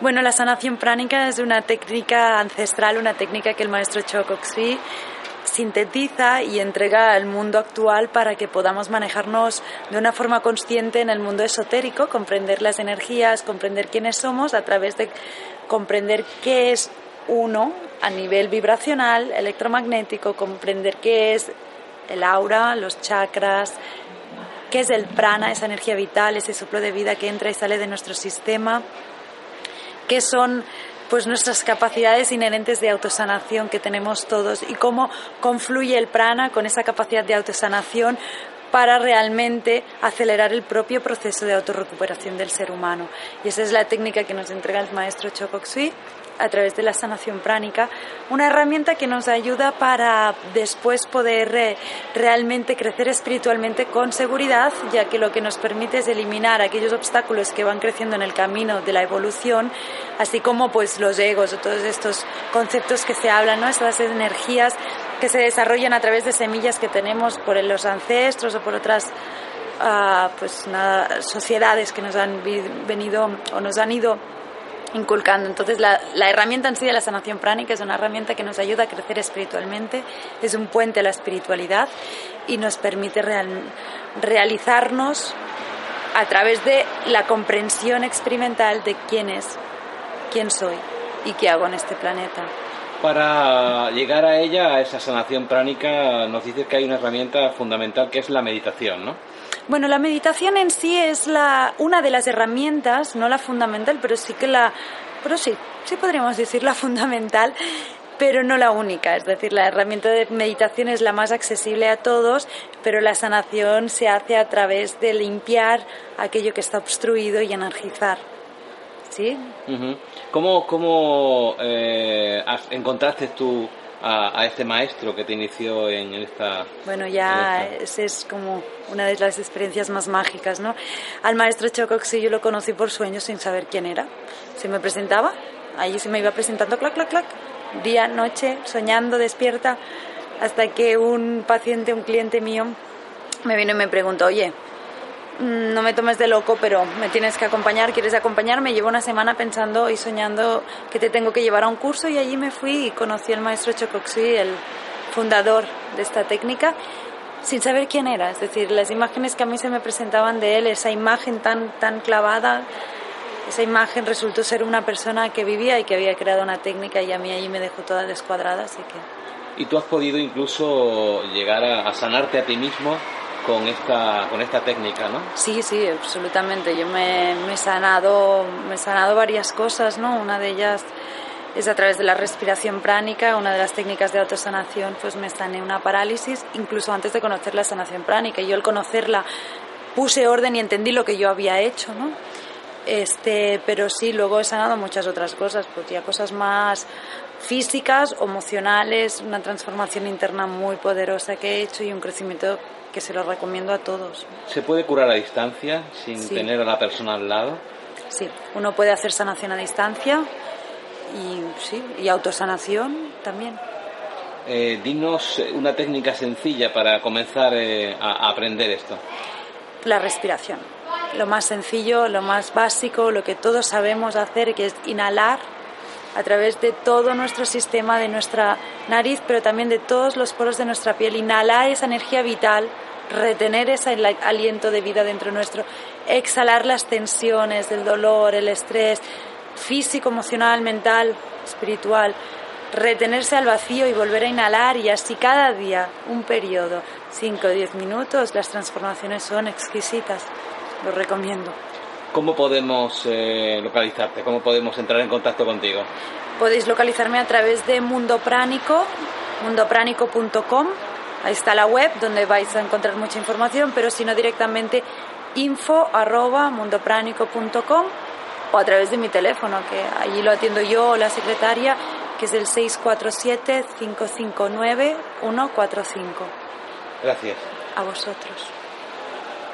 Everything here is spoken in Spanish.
Bueno, la sanación pránica es una técnica ancestral, una técnica que el maestro Chokoksui sintetiza y entrega al mundo actual para que podamos manejarnos de una forma consciente en el mundo esotérico, comprender las energías, comprender quiénes somos a través de comprender qué es uno a nivel vibracional, electromagnético, comprender qué es el aura, los chakras, qué es el prana, esa energía vital, ese soplo de vida que entra y sale de nuestro sistema, qué son pues nuestras capacidades inherentes de autosanación que tenemos todos y cómo confluye el prana con esa capacidad de autosanación para realmente acelerar el propio proceso de autorrecuperación del ser humano. Y esa es la técnica que nos entrega el maestro Chokoksui a través de la sanación pránica, una herramienta que nos ayuda para después poder eh, realmente crecer espiritualmente con seguridad, ya que lo que nos permite es eliminar aquellos obstáculos que van creciendo en el camino de la evolución, así como pues los egos o todos estos conceptos que se hablan, ¿no? estas energías que se desarrollan a través de semillas que tenemos por los ancestros o por otras ah, pues sociedades que nos han venido o nos han ido inculcando. Entonces, la, herramienta en sí de la sanación pránica es una herramienta que nos ayuda a crecer espiritualmente, es un puente a la espiritualidad y nos permite realizarnos a través de la comprensión experimental de quién es, quién soy y qué hago en este planeta. Para llegar a ella, a esa sanación pránica, nos dices que hay una herramienta fundamental que es la meditación, ¿no? Bueno, la meditación en sí es la, una de las herramientas, no la fundamental, pero sí que la, pero sí, sí podríamos decir la fundamental, pero no la única. Es decir, la herramienta de meditación es la más accesible a todos, pero la sanación se hace a través de limpiar aquello que está obstruido y energizar. ¿Sí? ¿Cómo, cómo eh, encontraste tú a, este maestro que te inició en esta... Bueno, ya es como una de las experiencias más mágicas, ¿no? Al maestro Chocoxi yo lo conocí por sueños sin saber quién era. Se me presentaba, ahí se me iba presentando, clac, clac, clac, día, noche, soñando, despierta, hasta que un paciente, un cliente mío, me vino y me preguntó, oye, no me tomes de loco, pero me tienes que acompañar, ¿quieres acompañarme? Llevo una semana pensando y soñando que te tengo que llevar a un curso y allí me fui y conocí al maestro Chocoxi, el fundador de esta técnica, sin saber quién era. Es decir, las imágenes que a mí se me presentaban de él, esa imagen tan, tan clavada, esa imagen resultó ser una persona que vivía y que había creado una técnica y a mí allí me dejó toda descuadrada, así que... ¿Y tú has podido incluso llegar a sanarte a ti mismo con esta, con esta técnica, ¿no? Sí, sí, absolutamente. Yo me, he sanado, me he sanado varias cosas, ¿no? Una de ellas es a través de la respiración pránica, una de las técnicas de autosanación, pues me sané una parálisis, incluso antes de conocer la sanación pránica. Yo al conocerla puse orden y entendí lo que yo había hecho, ¿no? Este, pero sí, luego he sanado muchas otras cosas, pues ya cosas más físicas, emocionales, una transformación interna muy poderosa que he hecho y un crecimiento que se lo recomiendo a todos. ¿Se puede curar a distancia sin tener a la persona al lado? Sí, uno puede hacer sanación a distancia y, sí, y autosanación también. Eh, dinos una técnica sencilla para comenzar eh, a aprender esto. La respiración. Lo más sencillo, lo más básico, lo que todos sabemos hacer, que es inhalar a través de todo nuestro sistema, de nuestra nariz, pero también de todos los poros de nuestra piel. Inhalar esa energía vital retener ese aliento de vida dentro nuestro, exhalar las tensiones del dolor, el estrés físico, emocional, mental, espiritual, retenerse al vacío y volver a inhalar y así cada día, un periodo, 5 o 10 minutos, las transformaciones son exquisitas, lo recomiendo. ¿Cómo podemos eh, localizarte? ¿Cómo podemos entrar en contacto contigo? Podéis localizarme a través de Mundo Pránico, mundopránico.com Ahí está la web donde vais a encontrar mucha información, pero si no directamente info arroba mundopránico.com o a través de mi teléfono, que allí lo atiendo yo o la secretaria, que es el 647-559-145. Gracias. A vosotros.